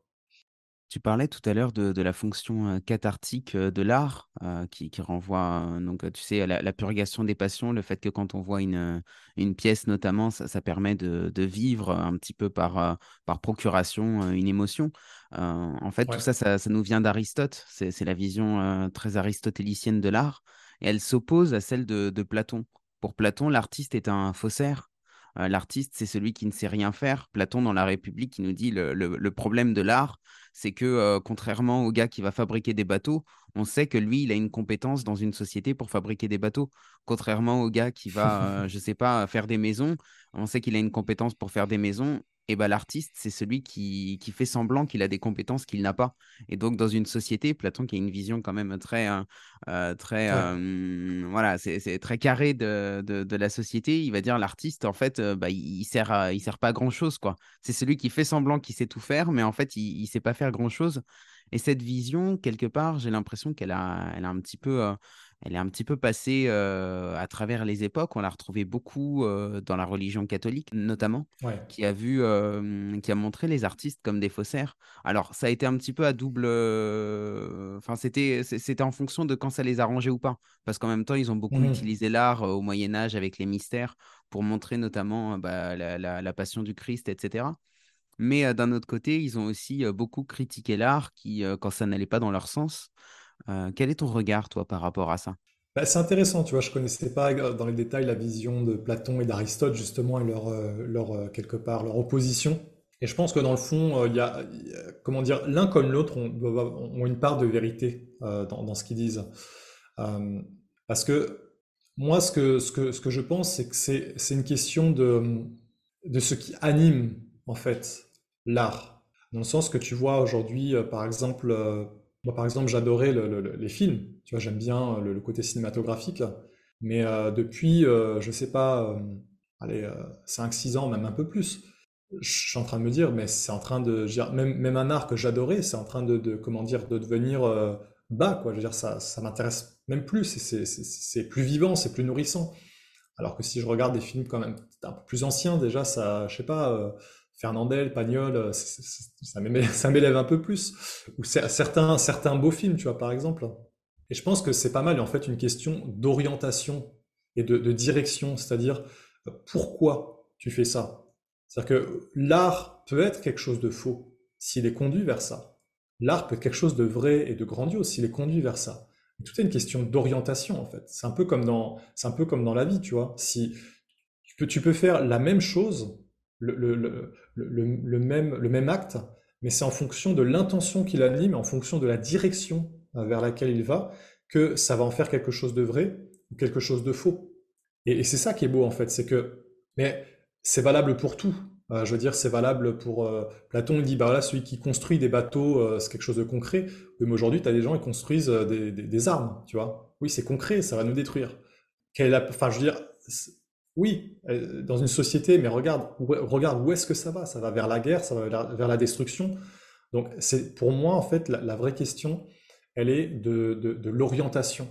Tu parlais tout à l'heure de, la fonction cathartique de l'art qui, renvoie, donc, tu sais, à la, purgation des passions, le fait que quand on voit une, une pièce notamment, ça, permet de, vivre un petit peu par, par procuration une émotion. en fait, tout ça, ça, nous vient d'Aristote. C'est la vision très aristotélicienne de l'art et elle s'oppose à celle de, de Platon. Pour Platon, l'artiste est un faussaire. L'artiste, c'est celui qui ne sait rien faire. Platon, dans La République, qui nous dit le, le problème de l'art, c'est que contrairement au gars qui va fabriquer des bateaux, on sait que lui, il a une compétence dans une société pour fabriquer des bateaux. Contrairement au gars qui va, je ne sais pas, faire des maisons, on sait qu'il a une compétence pour faire des maisons et ben, l'artiste, c'est celui qui, qui, fait semblant qu'il a des compétences qu'il n'a pas. Et donc, dans une société, Platon, qui a une vision quand même très, hein, euh, très, euh, voilà, c'est très carré de, de, la société, il va dire l'artiste, en fait, euh, bah, il, sert, il sert pas à grand chose, quoi. C'est celui qui fait semblant qu'il sait tout faire, mais en fait, il, ne sait pas faire grand chose. Et cette vision, quelque part, j'ai l'impression qu'elle a, elle a un petit peu elle est un petit peu passée à travers les époques. On l'a retrouvée beaucoup dans la religion catholique, notamment, qui a vu, qui a montré les artistes comme des faussaires. Alors, ça a été un petit peu à double. Enfin, c'était, c'était en fonction de quand ça les arrangeait ou pas. Parce qu'en même temps, ils ont beaucoup mmh utilisé l'art au Moyen Âge avec les mystères pour montrer notamment bah, la, passion du Christ, etc. Mais d'un autre côté, ils ont aussi beaucoup critiqué l'art qui, quand ça n'allait pas dans leur sens, quel est ton regard, toi, par rapport à ça? Bah, C'est intéressant, tu vois, je ne connaissais pas dans les détails la vision de Platon et d'Aristote, justement, et leur, leur, quelque part, leur opposition. Et je pense que dans le fond, il y a, comment dire, l'un comme l'autre ont, une part de vérité dans, ce qu'ils disent. parce que moi, ce que, ce que, ce que je pense, c'est que c'est une question de, de ce qui anime, en fait, l'art. Dans le sens que tu vois aujourd'hui, par exemple, moi, par exemple, j'adorais les films. Tu vois, j'aime bien le, côté cinématographique. Mais euh, depuis, euh, je sais pas, euh, allez, 5-6 ans, même un peu plus, je suis en train de me dire, mais c'est en train de. Même, même un art que j'adorais, c'est en train de, comment dire, de devenir bas, quoi. Je veux dire, ça, ça m'intéresse même plus. C'est plus vivant, c'est plus nourrissant. Alors que si je regarde des films quand même un peu plus anciens, déjà, ça, je sais pas, Fernandel, Pagnol, euh, ça m'élève un peu plus. Ou certains, certains beaux films, tu vois, par exemple. Et je pense que c'est pas mal, en fait, une question d'orientation et de, direction, c'est-à-dire euh, pourquoi tu fais ça? C'est-à-dire que l'art peut être quelque chose de faux s'il est conduit vers ça. L'art peut être quelque chose de vrai et de grandiose s'il est conduit vers ça. Tout est une question d'orientation, en fait. C'est un peu comme dans, un peu comme dans la vie, tu vois. Si tu peux faire la même chose le, même, le même acte, mais c'est en fonction de l'intention qu'il anime, en fonction de la direction euh, vers laquelle il va, que ça va en faire quelque chose de vrai ou quelque chose de faux. Et, c'est ça qui est beau en fait, c'est que, mais c'est valable pour tout. Euh, je veux dire, c'est valable pour euh, Platon. Il dit, bah voilà, celui qui construit des bateaux, c'est quelque chose de concret. mais aujourd'hui, tu as des gens qui construisent des, des, armes, tu vois. Oui, c'est concret, ça va nous détruire. Quelle enfin, je veux dire, oui, euh, dans une société, mais regarde, regarde où est-ce que ça va Ça va vers la guerre, ça va vers la destruction. Donc, c'est pour moi, en fait, la, vraie question, elle est de, l'orientation.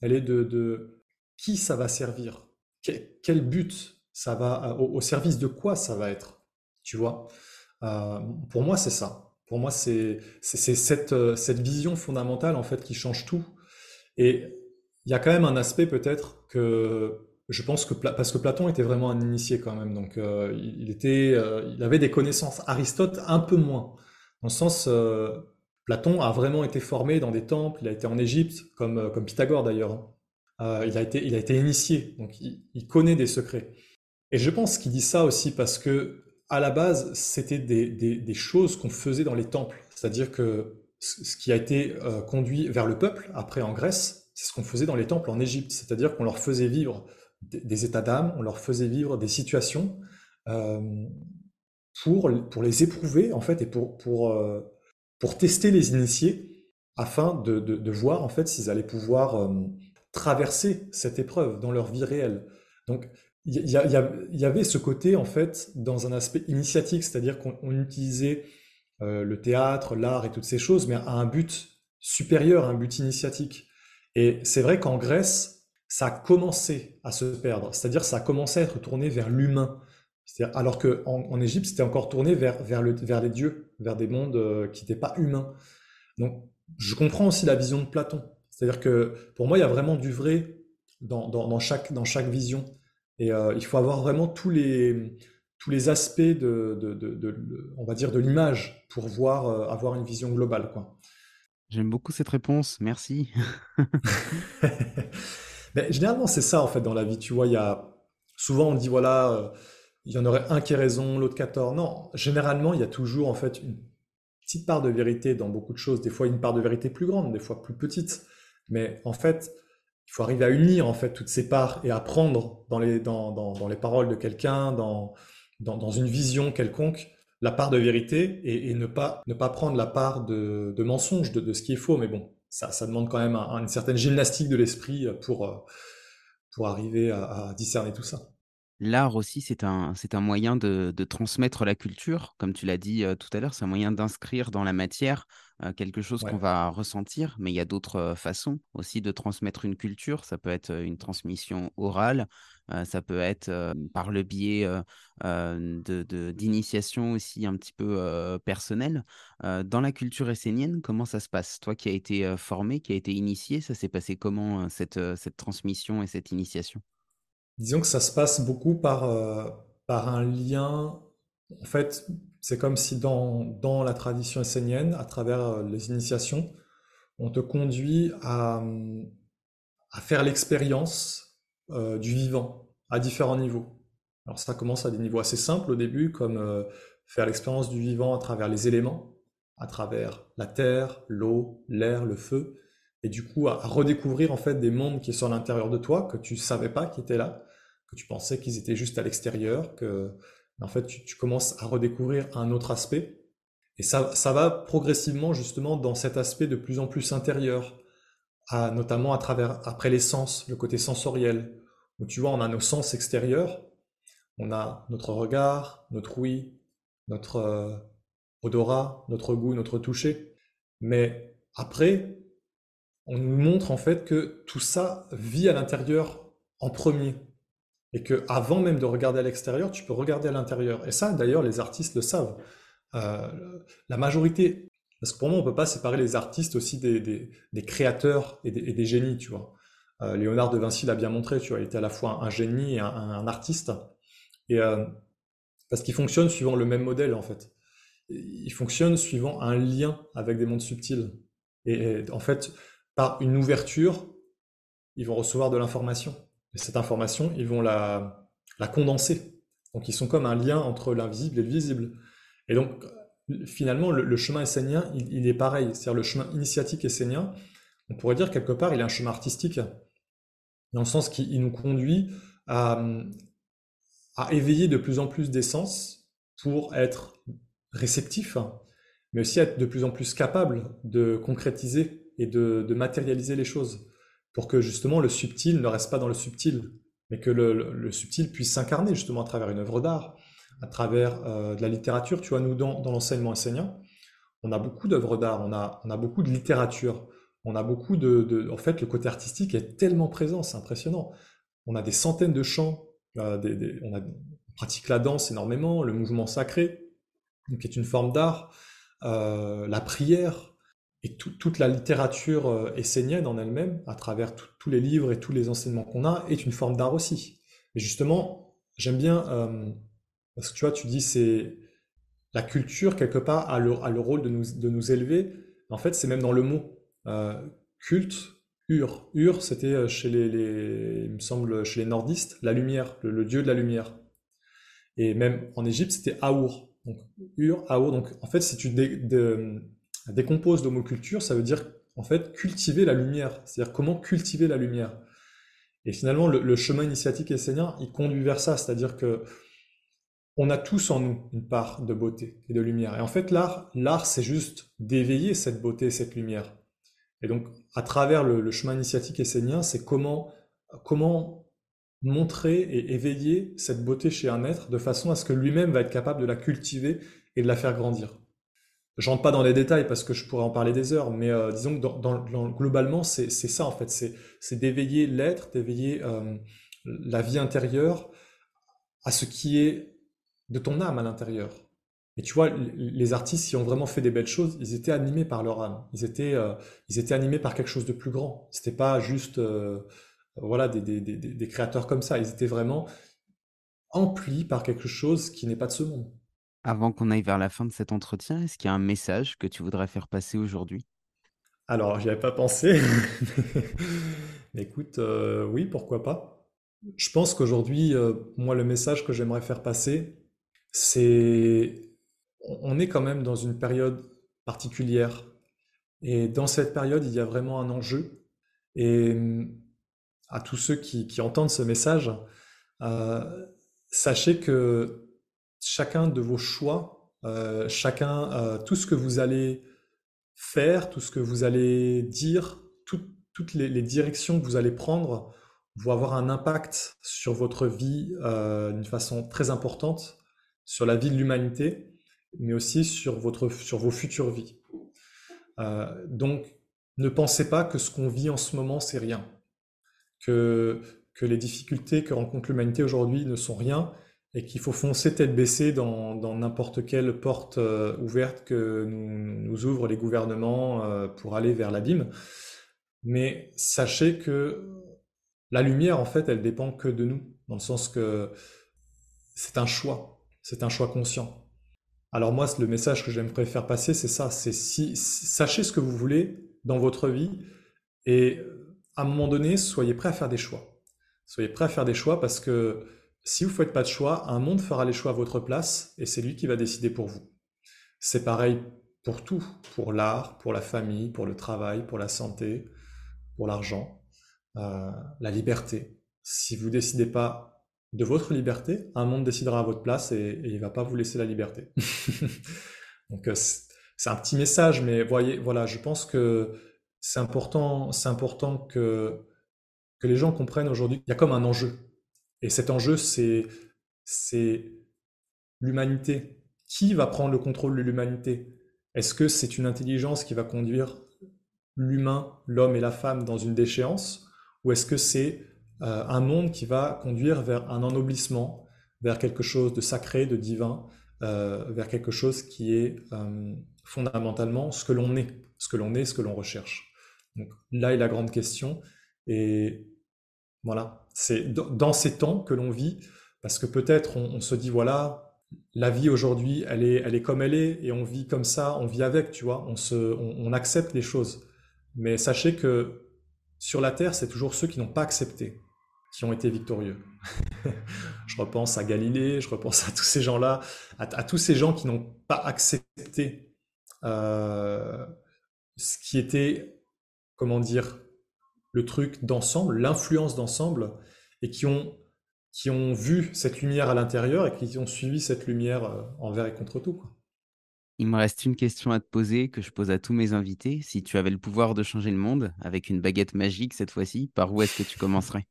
Elle est de, qui ça va servir? Quel, but ça va, au, service de quoi ça va être? Tu vois? Euh, Pour moi, c'est ça. Pour moi, c'est cette, euh, cette vision fondamentale, en fait, qui change tout. Et il y a quand même un aspect, peut-être, que je pense que parce que Platon était vraiment un initié quand même, donc euh, il était, euh, avait des connaissances. Aristote un peu moins, dans le sens, euh, Platon a vraiment été formé dans des temples, il a été en Égypte, comme, comme Pythagore d'ailleurs. Euh, il, a été, il a été initié, donc il, connaît des secrets. Et je pense qu'il dit ça aussi parce que, à la base, c'était des, des, choses qu'on faisait dans les temples. C'est-à-dire que ce qui a été conduit vers le peuple, après en Grèce, c'est ce qu'on faisait dans les temples en Égypte. C'est-à-dire qu'on leur faisait vivre des, états d'âme, on leur faisait vivre des situations pour, pour les éprouver, en fait, et pour, pour, pour tester les initiés afin de, de, voir en fait s'ils allaient pouvoir euh, traverser cette épreuve dans leur vie réelle. Donc il y, y, avait ce côté en fait dans un aspect initiatique, c'est-à-dire qu'on utilisait euh, le théâtre, l'art et toutes ces choses, mais à un but supérieur, un but initiatique. Et c'est vrai qu'en Grèce, ça a commencé à se perdre, c'est-à-dire ça a commencé à être tourné vers l'humain alors qu'en en Égypte, c'était encore tourné vers, vers, le, vers les dieux, vers des mondes euh, qui n'étaient pas humains. Donc, je comprends aussi la vision de Platon. C'est-à-dire que pour moi, il y a vraiment du vrai dans, dans, chaque, dans chaque vision. Et euh, il faut avoir vraiment tous les, tous les aspects de, de, de, on va dire, de l'image pour voir, euh, avoir une vision globale. J'aime beaucoup cette réponse, merci. Mais généralement, c'est ça en fait dans la vie. Tu vois, il y a souvent on dit voilà il y en aurait un qui a raison, l'autre qui a tort. Non, généralement, il y a toujours en fait une petite part de vérité dans beaucoup de choses. Des fois, une part de vérité plus grande, des fois plus petite. Mais en fait, il faut arriver à unir en fait toutes ces parts et à prendre dans les, dans, dans, dans les paroles de quelqu'un, dans, dans, une vision quelconque, la part de vérité et, ne, pas, ne pas prendre la part de, de mensonge, de, de, ce qui est faux. Mais bon, ça, demande quand même une certaine gymnastique de l'esprit pour, pour arriver à discerner tout ça. L'art aussi, c'est un, c'est un moyen de, transmettre la culture, comme tu l'as dit tout à l'heure, c'est un moyen d'inscrire dans la matière quelque chose qu'on va ressentir, mais il y a d'autres façons aussi de transmettre une culture. Ça peut être une transmission orale, ça peut être par le biais de, d'initiation aussi un petit peu personnelle. dans la culture essénienne, comment ça se passe? Toi qui as été formé, qui a été initié, ça s'est passé comment cette, cette transmission et cette initiation? Disons que ça se passe beaucoup par, euh, par un lien. En fait, c'est comme si dans, la tradition essénienne, à travers euh, les initiations, on te conduit à, à faire l'expérience euh, du vivant à différents niveaux. Alors ça commence à des niveaux assez simples au début, comme faire l'expérience du vivant à travers les éléments, à travers la terre, l'eau, l'air, le feu et du coup à, redécouvrir en fait des mondes qui sont à l'intérieur de toi que tu savais pas qu'ils étaient là, que tu pensais qu'ils étaient juste à l'extérieur, que en fait tu, commences à redécouvrir un autre aspect. Et ça, ça va progressivement justement dans cet aspect de plus en plus intérieur, à, notamment à travers après les sens, le côté sensoriel, où tu vois on a nos sens extérieurs, on a notre regard, notre ouïe, notre euh, odorat, notre goût, notre toucher. Mais après, on nous montre en fait que tout ça vit à l'intérieur en premier. Et que avant même de regarder à l'extérieur, tu peux regarder à l'intérieur. Et ça, d'ailleurs, les artistes le savent. Euh, la majorité, parce que pour moi, on peut pas séparer les artistes aussi des, des, créateurs et des, génies, tu vois. Euh, Léonard de Vinci l'a bien montré, tu vois, il était à la fois un génie et un, artiste. Et euh, parce qu'il fonctionne suivant le même modèle, en fait. Il fonctionne suivant un lien avec des mondes subtils. et en fait, par une ouverture, ils vont recevoir de l'information. Et cette information, ils vont la, condenser. Donc ils sont comme un lien entre l'invisible et le visible. Et donc finalement, le, chemin essénien, il, est pareil. C'est-à-dire le chemin initiatique essénien, on pourrait dire quelque part, il est un chemin artistique, dans le sens qu'il nous conduit à, à éveiller de plus en plus d'essence pour être réceptif, mais aussi être de plus en plus capable de concrétiser et de, matérialiser les choses pour que justement le subtil ne reste pas dans le subtil, mais que le, subtil puisse s'incarner justement à travers une œuvre d'art, à travers euh, de la littérature. Tu vois, nous, dans, l'enseignement enseignant, on a beaucoup d'œuvres d'art, on a, on a beaucoup de littérature, on a beaucoup de, En fait, le côté artistique est tellement présent, c'est impressionnant. On a des centaines de chants, euh, on, pratique la danse énormément, le mouvement sacré, qui est une forme d'art, euh, la prière, et toute la littérature euh, essénienne en elle-même, à travers tous les livres et tous les enseignements qu'on a, est une forme d'art aussi. Et justement, j'aime bien, euh, parce que tu vois, tu dis c'est la culture, quelque part, a le, rôle de nous, de nous élever. En fait, c'est même dans le mot. culte, Ur. Ur, c'était chez les, il me semble, chez les nordistes, la lumière, le, dieu de la lumière. Et même en Égypte, c'était Aour. Donc, Ur, Aour. Donc, en fait, si tu le mot culture, ça veut dire, en fait, cultiver la lumière. C'est-à-dire comment cultiver la lumière. Et finalement, le, chemin initiatique essénien, il conduit vers ça. C'est-à-dire que on a tous en nous une part de beauté et de lumière. Et en fait, l'art, l'art, c'est juste d'éveiller cette beauté, cette lumière. Et donc, à travers le, chemin initiatique essénien, c'est comment, comment montrer et éveiller cette beauté chez un être de façon à ce que lui-même va être capable de la cultiver et de la faire grandir. Je rentre pas dans les détails parce que je pourrais en parler des heures, mais euh, disons que dans, globalement, c'est ça en fait, c'est d'éveiller l'être, d'éveiller euh, la vie intérieure à ce qui est de ton âme à l'intérieur. Et tu vois, les artistes qui ont vraiment fait des belles choses, ils étaient animés par leur âme. Ils étaient, euh, ils étaient animés par quelque chose de plus grand. C'était pas juste voilà, des, créateurs comme ça. Ils étaient vraiment emplis par quelque chose qui n'est pas de ce monde. Avant qu'on aille vers la fin de cet entretien, est-ce qu'il y a un message que tu voudrais faire passer aujourd'hui? Alors, j'y avais pas pensé. Écoute, euh, oui, pourquoi pas. Je pense qu'aujourd'hui, euh, moi, le message que j'aimerais faire passer, c'est on est quand même dans une période particulière. Et dans cette période, il y a vraiment un enjeu. Et à tous ceux qui, entendent ce message, euh, sachez que chacun de vos choix, euh, chacun, euh, tout ce que vous allez faire, tout ce que vous allez dire, toutes les, directions que vous allez prendre vont avoir un impact sur votre vie d'une façon très importante, sur la vie de l'humanité, mais aussi sur, votre, sur vos futures vies. donc, ne pensez pas que ce qu'on vit en ce moment, c'est rien que les difficultés que rencontre l'humanité aujourd'hui ne sont rien et qu'il faut foncer tête baissée dans n'importe quelle porte euh, ouverte que nous, ouvrent les gouvernements euh, pour aller vers l'abîme. Mais sachez que la lumière, en fait, elle dépend que de nous, dans le sens que c'est un choix, c'est un choix conscient. Alors moi, le message que j'aimerais faire passer, c'est ça, c'est si, sachez ce que vous voulez dans votre vie et à un moment donné, soyez prêts à faire des choix. Soyez prêts à faire des choix parce que si vous ne faites pas de choix, un monde fera les choix à votre place et c'est lui qui va décider pour vous. C'est pareil pour tout, pour l'art, pour la famille, pour le travail, pour la santé, pour l'argent, euh, la liberté. Si vous décidez pas de votre liberté, un monde décidera à votre place et, il il va pas vous laisser la liberté. Donc euh, c'est un petit message, mais voyez, voilà, je pense que c'est important, c'est important que, que les gens comprennent aujourd'hui qu'il y a comme un enjeu. Et cet enjeu, c'est, l'humanité. Qui va prendre le contrôle de l'humanité? Est-ce que c'est une intelligence qui va conduire l'humain, l'homme et la femme dans une déchéance? Ou est-ce que c'est euh, un monde qui va conduire vers un ennoblissement, vers quelque chose de sacré, de divin, euh, vers quelque chose qui est euh, fondamentalement ce que l'on est, ce que l'on est, ce que l'on recherche? Donc là est la grande question. Et voilà, c'est dans ces temps que l'on vit, parce que peut-être on, se dit, voilà, la vie aujourd'hui, elle est, elle est comme elle est, et on vit comme ça, on vit avec, tu vois, on, se, on, accepte les choses. Mais sachez que sur la Terre, c'est toujours ceux qui n'ont pas accepté qui ont été victorieux. je repense à Galilée, je repense à tous ces gens-là, à, tous ces gens qui n'ont pas accepté euh, ce qui était comment dire, le truc d'ensemble, l'influence d'ensemble, et qui ont, qui ont vu cette lumière à l'intérieur et qui ont suivi cette lumière euh, envers et contre tout. Il me reste une question à te poser que je pose à tous mes invités. Si tu avais le pouvoir de changer le monde, avec une baguette magique cette fois-ci, par où est-ce que tu commencerais?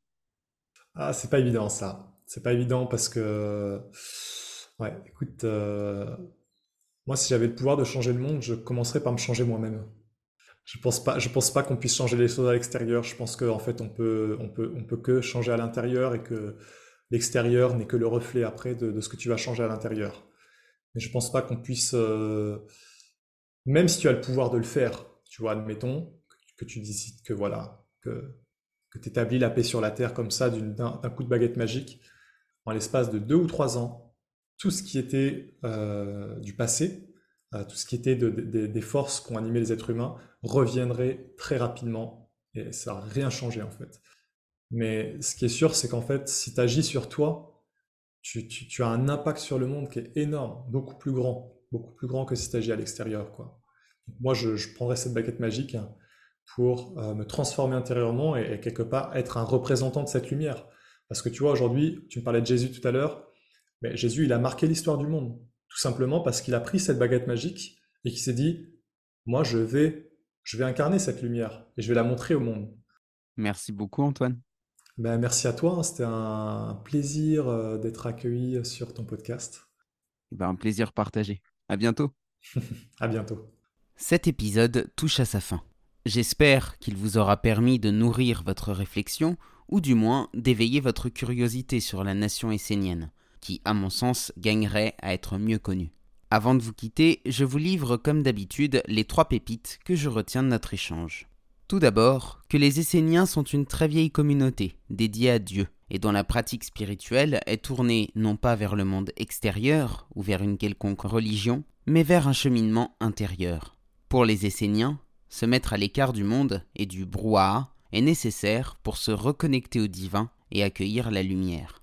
Ah, c'est pas évident ça. C'est pas évident parce que, ouais, écoute, euh, moi si j'avais le pouvoir de changer le monde, je commencerais par me changer moi-même. Je pense pas, pense pas qu'on puisse changer les choses à l'extérieur. Je pense qu'en fait, on peut, peut, que changer à l'intérieur et que l'extérieur n'est que le reflet après de, ce que tu vas changer à l'intérieur. Mais je pense pas qu'on puisse, euh, même si tu as le pouvoir de le faire, tu vois, admettons que, tu décides que voilà, que, que tu établis la paix sur la terre comme ça d'un coup de baguette magique, en l'espace de deux ou trois ans, tout ce qui était euh, du passé, tout ce qui était des forces qui ont animé les êtres humains, reviendrait très rapidement et ça n'a rien changé en fait. Mais ce qui est sûr, c'est qu'en fait, si tu agis sur toi, tu, as un impact sur le monde qui est énorme, beaucoup plus grand, beaucoup plus grand que si tu agis à l'extérieur. Moi, je, prendrais cette baguette magique pour euh, me transformer intérieurement et, quelque part être un représentant de cette lumière. Parce que tu vois, aujourd'hui, tu me parlais de Jésus tout à l'heure, mais Jésus, il a marqué l'histoire du monde, tout simplement parce qu'il a pris cette baguette magique et qu'il s'est dit, moi, je vais, je vais incarner cette lumière et je vais la montrer au monde. Merci beaucoup, Antoine. Ben, merci à toi, hein. c'était un plaisir euh, d'être accueilli sur ton podcast. Ben, un plaisir partagé. À bientôt. à bientôt. Cet épisode touche à sa fin. J'espère qu'il vous aura permis de nourrir votre réflexion, ou du moins d'éveiller votre curiosité sur la nation essénienne, qui, à mon sens, gagnerait à être mieux connue. Avant de vous quitter, je vous livre comme d'habitude les trois pépites que je retiens de notre échange. Tout d'abord, que les Esséniens sont une très vieille communauté, dédiée à Dieu, et dont la pratique spirituelle est tournée non pas vers le monde extérieur ou vers une quelconque religion, mais vers un cheminement intérieur. Pour les Esséniens, se mettre à l'écart du monde et du brouhaha est nécessaire pour se reconnecter au divin et accueillir la lumière.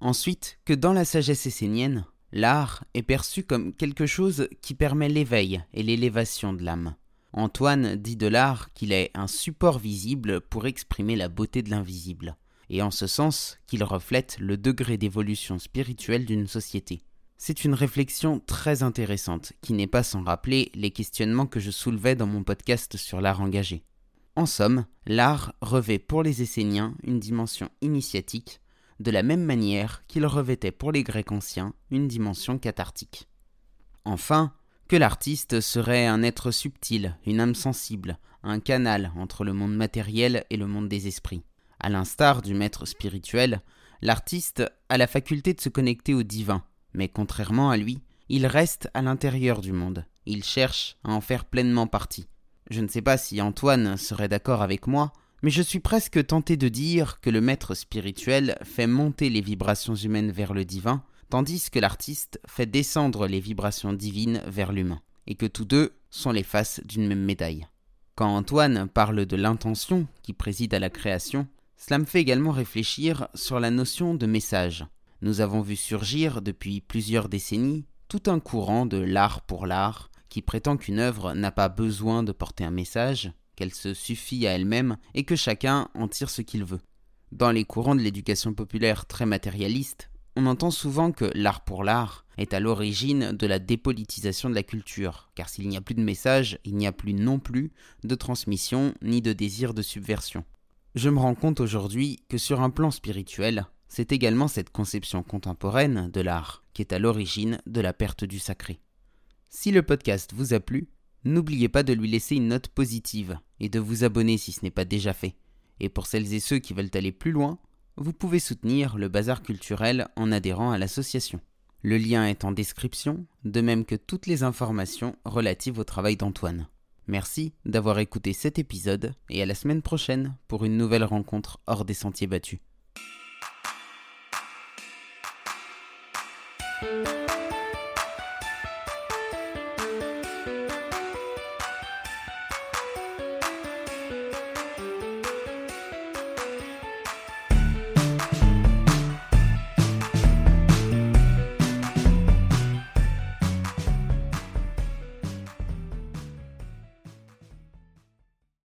Ensuite, que dans la sagesse essénienne, l'art est perçu comme quelque chose qui permet l'éveil et l'élévation de l'âme. Antoine dit de l'art qu'il est un support visible pour exprimer la beauté de l'invisible, et en ce sens qu'il reflète le degré d'évolution spirituelle d'une société. C'est une réflexion très intéressante qui n'est pas sans rappeler les questionnements que je soulevais dans mon podcast sur l'art engagé. En somme, l'art revêt pour les Esséniens une dimension initiatique, de la même manière qu'il revêtait pour les Grecs anciens une dimension cathartique. Enfin, que l'artiste serait un être subtil, une âme sensible, un canal entre le monde matériel et le monde des esprits. À l'instar du maître spirituel, l'artiste a la faculté de se connecter au divin, mais contrairement à lui, il reste à l'intérieur du monde. Il cherche à en faire pleinement partie. Je ne sais pas si Antoine serait d'accord avec moi, mais je suis presque tenté de dire que le maître spirituel fait monter les vibrations humaines vers le divin, tandis que l'artiste fait descendre les vibrations divines vers l'humain, et que tous deux sont les faces d'une même médaille. Quand Antoine parle de l'intention qui préside à la création, cela me fait également réfléchir sur la notion de message. Nous avons vu surgir depuis plusieurs décennies tout un courant de l'art pour l'art qui prétend qu'une œuvre n'a pas besoin de porter un message, qu'elle se suffit à elle-même et que chacun en tire ce qu'il veut. Dans les courants de l'éducation populaire très matérialiste, on entend souvent que l'art pour l'art est à l'origine de la dépolitisation de la culture, car s'il n'y a plus de message, il n'y a plus non plus de transmission ni de désir de subversion. Je me rends compte aujourd'hui que sur un plan spirituel, c'est également cette conception contemporaine de l'art qui est à l'origine de la perte du sacré. Si le podcast vous a plu, n'oubliez pas de lui laisser une note positive et de vous abonner si ce n'est pas déjà fait. Et pour celles et ceux qui veulent aller plus loin, vous pouvez soutenir le bazar culturel en adhérant à l'association. Le lien est en description, de même que toutes les informations relatives au travail d'Antoine. Merci d'avoir écouté cet épisode et à la semaine prochaine pour une nouvelle rencontre hors des sentiers battus.